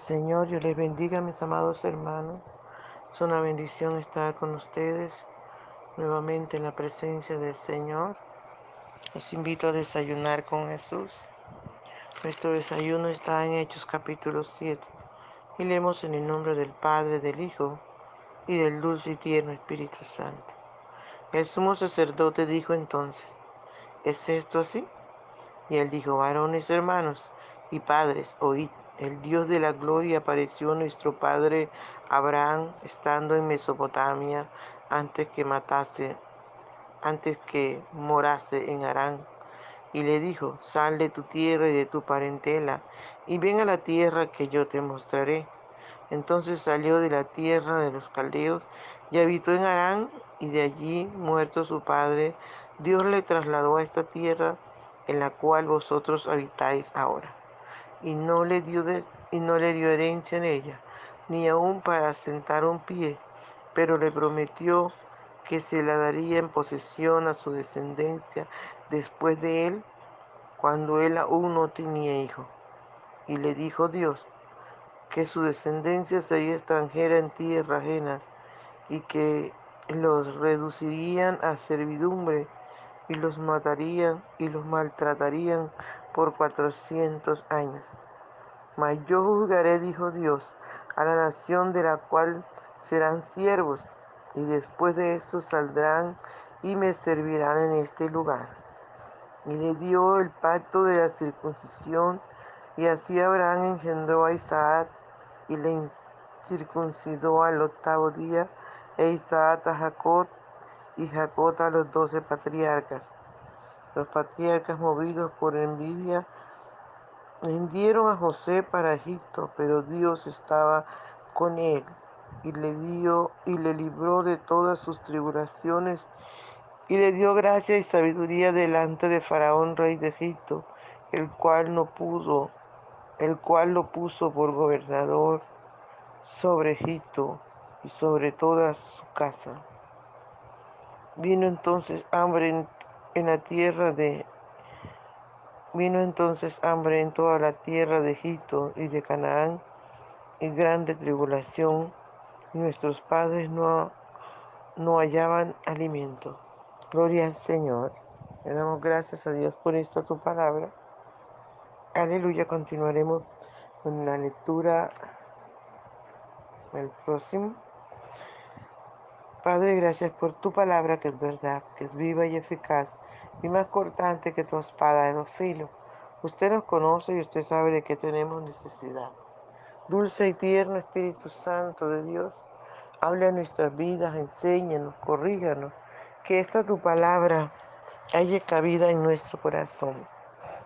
Señor, yo les bendiga, mis amados hermanos. Es una bendición estar con ustedes nuevamente en la presencia del Señor. Les invito a desayunar con Jesús. Nuestro desayuno está en Hechos capítulo 7 y leemos en el nombre del Padre, del Hijo y del dulce y tierno Espíritu Santo. El sumo sacerdote dijo entonces, ¿es esto así? Y él dijo, varones hermanos y padres, oíd el Dios de la gloria apareció nuestro padre Abraham estando en Mesopotamia antes que matase, antes que morase en Arán. Y le dijo, sal de tu tierra y de tu parentela y ven a la tierra que yo te mostraré. Entonces salió de la tierra de los caldeos y habitó en Arán y de allí, muerto su padre, Dios le trasladó a esta tierra en la cual vosotros habitáis ahora y no le dio, y no le dio herencia en ella, ni aun para sentar un pie, pero le prometió que se la daría en posesión a su descendencia después de él, cuando él aún no tenía hijo. Y le dijo Dios que su descendencia sería extranjera en tierra ajena y que los reducirían a servidumbre y los matarían y los maltratarían por cuatrocientos años. Mas yo juzgaré, dijo Dios, a la nación de la cual serán siervos, y después de eso saldrán y me servirán en este lugar. Y le dio el pacto de la circuncisión, y así Abraham engendró a Isaac y le circuncidó al octavo día, e Isaac a Jacob, y Jacob a los doce patriarcas. Los patriarcas movidos por envidia vendieron a José para Egipto, pero Dios estaba con él y le dio y le libró de todas sus tribulaciones y le dio gracia y sabiduría delante de Faraón, rey de Egipto, el cual no pudo, el cual lo puso por gobernador sobre Egipto y sobre toda su casa. Vino entonces hambre en en la tierra de Vino entonces hambre en toda la tierra de Egipto y de Canaán y grande tribulación, nuestros padres no, no hallaban alimento. Gloria al Señor. Le damos gracias a Dios por esta tu palabra. Aleluya. Continuaremos con la lectura el próximo. Padre, gracias por tu palabra que es verdad, que es viva y eficaz y más cortante que tu espada de dos filos. Usted nos conoce y usted sabe de qué tenemos necesidad. Dulce y tierno Espíritu Santo de Dios, hable a nuestras vidas, enséñanos, corríganos, que esta tu palabra haya cabida en nuestro corazón.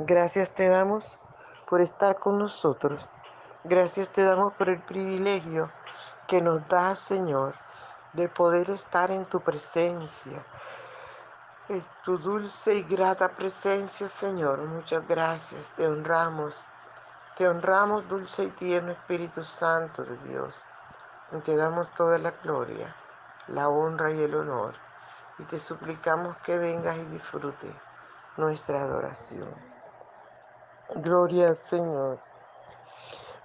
Gracias te damos por estar con nosotros. Gracias te damos por el privilegio que nos da, Señor, de poder estar en tu presencia, en tu dulce y grata presencia, Señor. Muchas gracias, te honramos, te honramos, dulce y tierno Espíritu Santo de Dios. Te damos toda la gloria, la honra y el honor. Y te suplicamos que vengas y disfrute nuestra adoración. Gloria al Señor.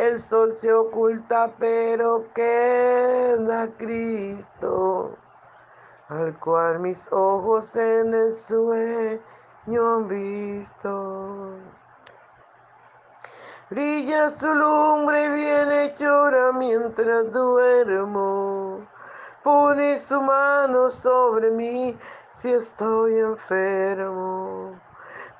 el sol se oculta pero queda Cristo, al cual mis ojos en el sueño han visto. Brilla su lumbre bien llora mientras duermo. Pone su mano sobre mí si estoy enfermo.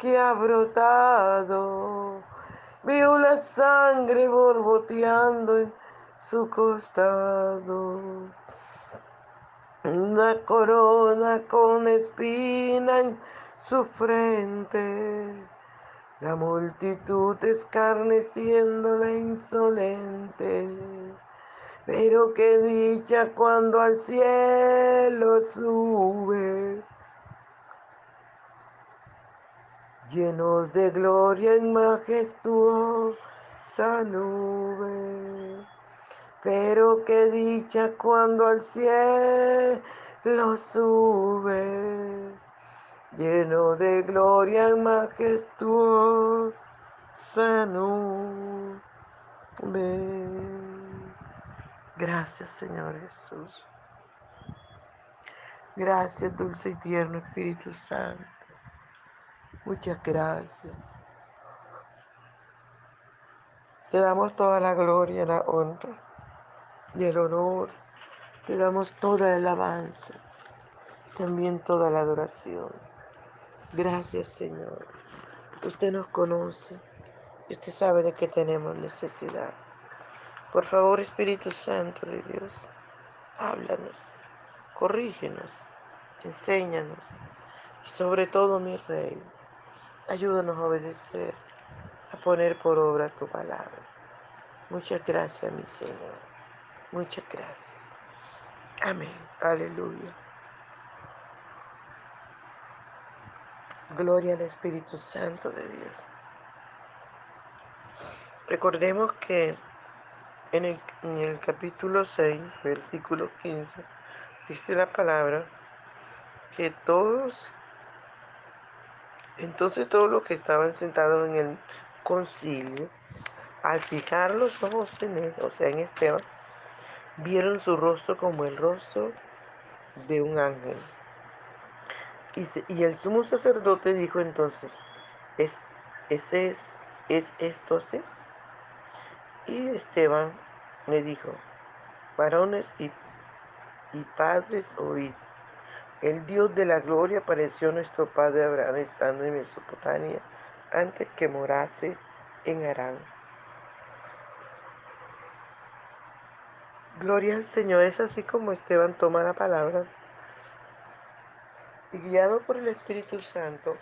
que ha brotado. Veo la sangre borboteando en su costado. Una corona con espina en su frente. La multitud escarneciendo la insolente. Pero qué dicha cuando al cielo sube, llenos de gloria en majestuosa nube. Pero qué dicha cuando al cielo sube, lleno de gloria en majestuosa nube. Gracias, Señor Jesús. Gracias, dulce y tierno Espíritu Santo. Muchas gracias. Te damos toda la gloria, la honra y el honor. Te damos toda la alabanza, también toda la adoración. Gracias, Señor. Usted nos conoce y usted sabe de qué tenemos necesidad. Por favor, Espíritu Santo de Dios, háblanos, corrígenos, enséñanos y sobre todo, mi Rey, ayúdanos a obedecer, a poner por obra tu palabra. Muchas gracias, mi Señor. Muchas gracias. Amén. Aleluya. Gloria al Espíritu Santo de Dios. Recordemos que en el, capítulo 6, versículo 15, dice la palabra que todos, entonces todos los que estaban sentados en el concilio, al fijar los ojos en él, o sea, en Esteban, vieron su rostro como el rostro de un ángel. Y, y el sumo sacerdote dijo entonces, ¿es, ese es, ¿es esto así? Y Esteban le dijo, varones y, padres, oíd. El Dios de la gloria apareció a nuestro padre Abraham estando en Mesopotamia antes que morase en Arán. Gloria al Señor, es así como Esteban toma la palabra. Y guiado por el Espíritu Santo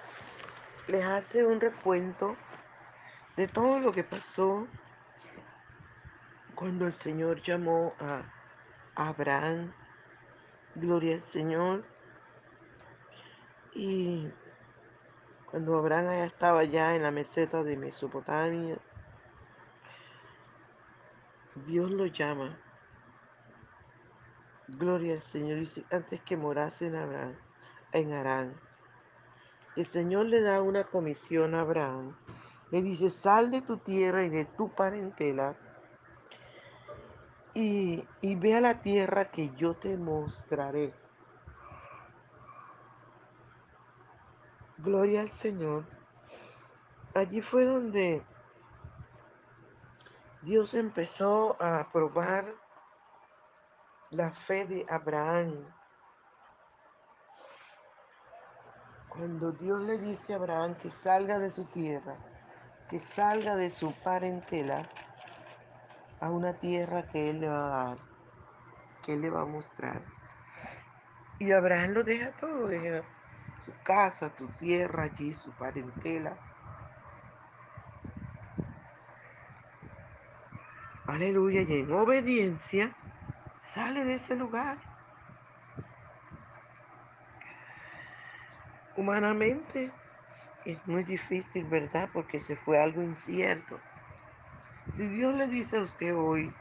les hace un recuento de todo lo que pasó cuando el Señor llamó a Abraham, gloria al Señor, y cuando Abraham ya estaba ya en la meseta de Mesopotamia, Dios lo llama. Gloria al Señor. Dice, antes que morase en Abraham, en Arán. El Señor le da una comisión a Abraham. Le dice, sal de tu tierra y de tu parentela y, ve a la tierra que yo te mostraré. Gloria al Señor. Allí fue donde Dios empezó a probar la fe de Abraham. Cuando Dios le dice a Abraham que salga de su tierra, que salga de su parentela a una tierra que Él le va a dar, que Él le va a mostrar. Y Abraham lo deja todo, deja su casa, tu tierra allí, su parentela. Aleluya, y en obediencia sale de ese lugar. Humanamente es muy difícil, ¿verdad? Porque se fue algo incierto. Si Dios le dice a usted hoy,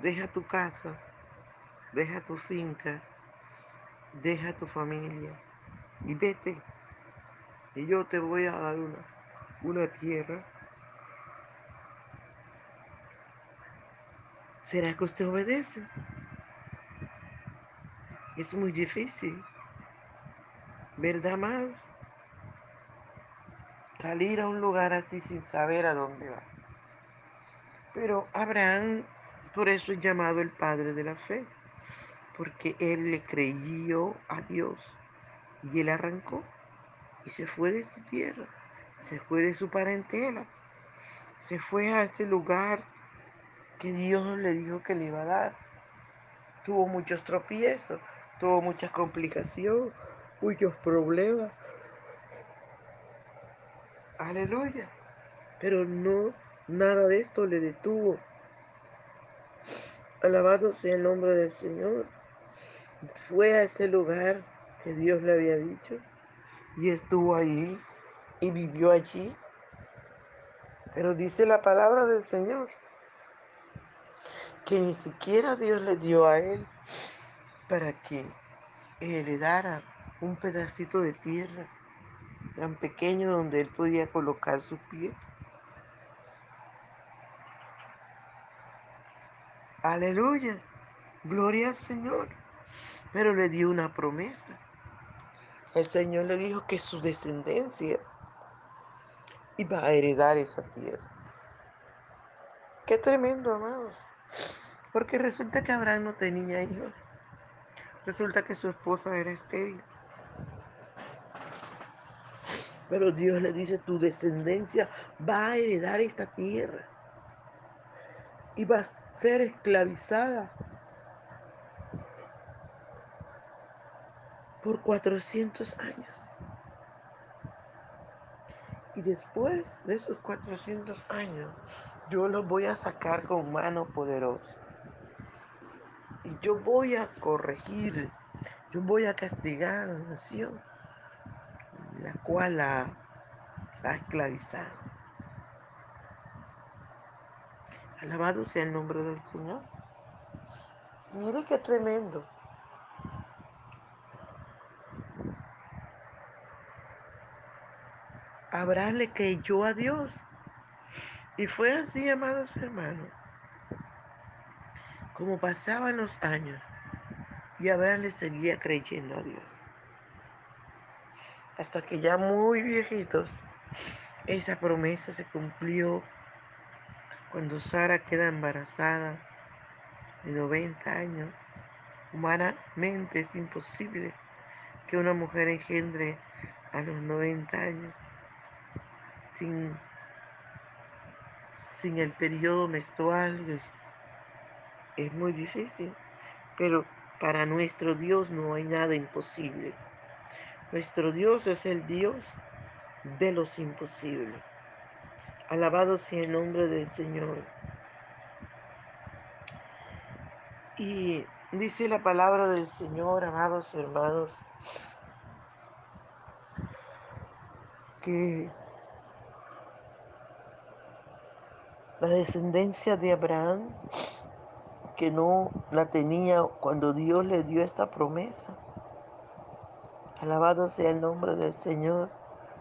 deja tu casa, deja tu finca, deja tu familia y vete, y yo te voy a dar una, una tierra. ¿Será que usted obedece? Es muy difícil, ¿verdad, amados? Salir a un lugar así sin saber a dónde va. Pero Abraham, por eso es llamado el padre de la fe, porque él le creyó a Dios y él arrancó y se fue de su tierra, se fue de su parentela, se fue a ese lugar que Dios le dijo que le iba a dar. Tuvo muchos tropiezos, tuvo muchas complicaciones, muchos problemas. Aleluya. Pero no, nada de esto le detuvo. Alabado sea el nombre del Señor. Fue a ese lugar que Dios le había dicho y estuvo allí y vivió allí. Pero dice la palabra del Señor que ni siquiera Dios le dio a él para que heredara un pedacito de tierra tan pequeño donde él podía colocar su pie. Aleluya, gloria al Señor. Pero le dio una promesa. El Señor le dijo que su descendencia iba a heredar esa tierra. Qué tremendo, amados. Porque resulta que Abraham no tenía hijos. Resulta que su esposa era estéril. Pero Dios le dice, tu descendencia va a heredar esta tierra. Y va a ser esclavizada por 400 años. Y después de esos 400 años, yo los voy a sacar con mano poderosa. Y yo voy a corregir, yo voy a castigar a la nación, la cual la ha esclavizado. Alabado sea el nombre del Señor. Mire qué tremendo. Abraham le creyó a Dios. Y fue así, amados hermanos. Como pasaban los años, y Abraham le seguía creyendo a Dios. Hasta que ya muy viejitos, esa promesa se cumplió cuando Sara queda embarazada de 90 años. Humanamente es imposible que una mujer engendre a los 90 años sin, sin el periodo menstrual. Es, es muy difícil, pero para nuestro Dios no hay nada imposible. Nuestro Dios es el Dios de los imposibles. Alabado sea el nombre del Señor. Y dice la palabra del Señor, amados hermanos, que la descendencia de Abraham, que no la tenía cuando Dios le dio esta promesa, alabado sea el nombre del Señor,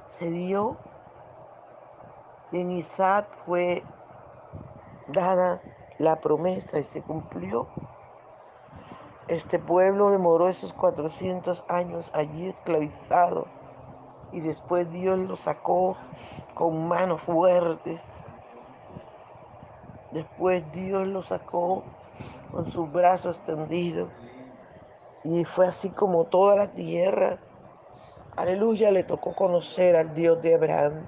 se dio y en Isaac fue dada la promesa y se cumplió. Este pueblo demoró esos 400 años allí esclavizado y después Dios lo sacó con manos fuertes. Después Dios lo sacó con sus brazos extendidos. Y fue así como toda la tierra, aleluya, le tocó conocer al Dios de Abraham.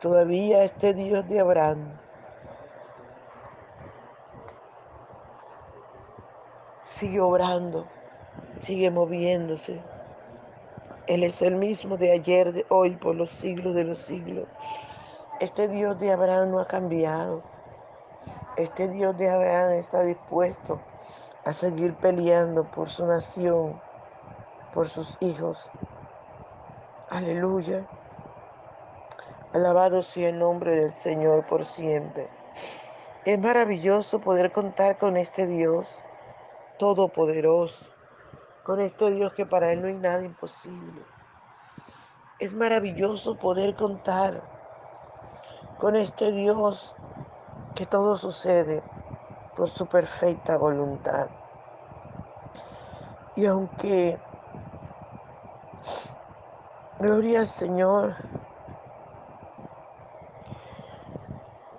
Todavía este Dios de Abraham sigue obrando, sigue moviéndose. Él es el mismo de ayer, de hoy, por los siglos de los siglos. Este Dios de Abraham no ha cambiado. Este Dios de Abraham está dispuesto a seguir peleando por su nación, por sus hijos. Aleluya. Alabado sea el nombre del Señor por siempre. Es maravilloso poder contar con este Dios todopoderoso, con este Dios que para Él no hay nada imposible. Es maravilloso poder contar con este Dios que todo sucede por su perfecta voluntad. Y aunque, gloria al Señor,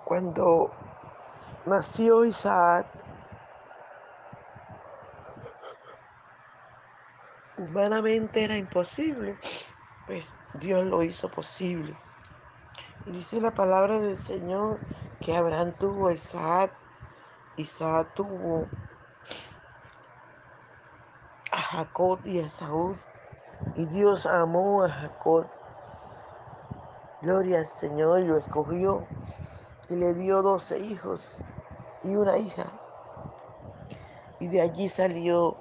cuando nació Isaac, humanamente era imposible, pues Dios lo hizo posible. Y dice la palabra del Señor que Abraham tuvo Isaac, Isaac tuvo a Jacob y a Saúl, y Dios amó a Jacob. Gloria al Señor, y lo escogió y le dio doce hijos y una hija. Y de allí salió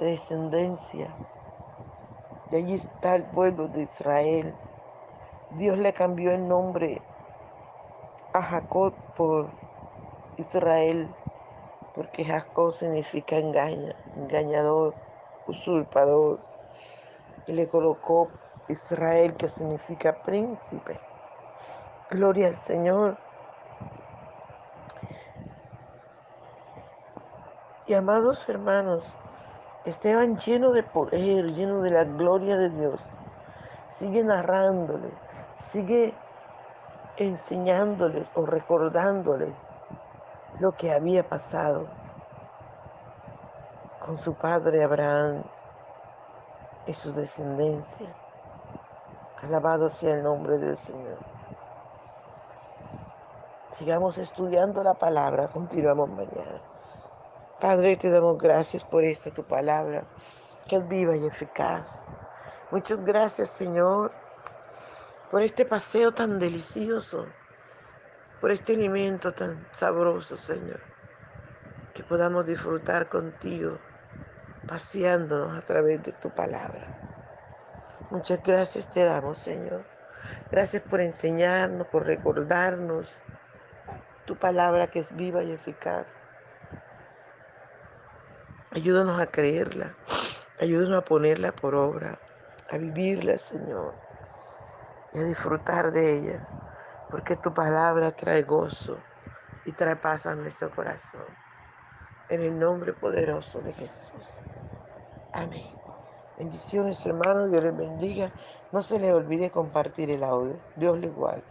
descendencia. De allí está el pueblo de Israel. Dios le cambió el nombre a Jacob por Israel, porque Jacob significa engaña, engañador, usurpador. Y le colocó Israel, que significa príncipe. Gloria al Señor. Y amados hermanos, Esteban lleno de poder, lleno de la gloria de Dios, sigue narrándoles, sigue enseñándoles o recordándoles lo que había pasado con su padre Abraham y su descendencia. Alabado sea el nombre del Señor. Sigamos estudiando la palabra, continuamos mañana. Padre, te damos gracias por esta tu palabra, que es viva y eficaz. Muchas gracias, Señor, por este paseo tan delicioso, por este alimento tan sabroso, Señor, que podamos disfrutar contigo, paseándonos a través de tu palabra. Muchas gracias te damos, Señor. Gracias por enseñarnos, por recordarnos tu palabra que es viva y eficaz. Ayúdanos a creerla. Ayúdanos a ponerla por obra, a vivirla, Señor, y a disfrutar de ella, porque tu palabra trae gozo y trae paz a nuestro corazón. En el nombre poderoso de Jesús. Amén. Bendiciones, hermanos. Dios les bendiga. No se les olvide compartir el audio. Dios les guarde.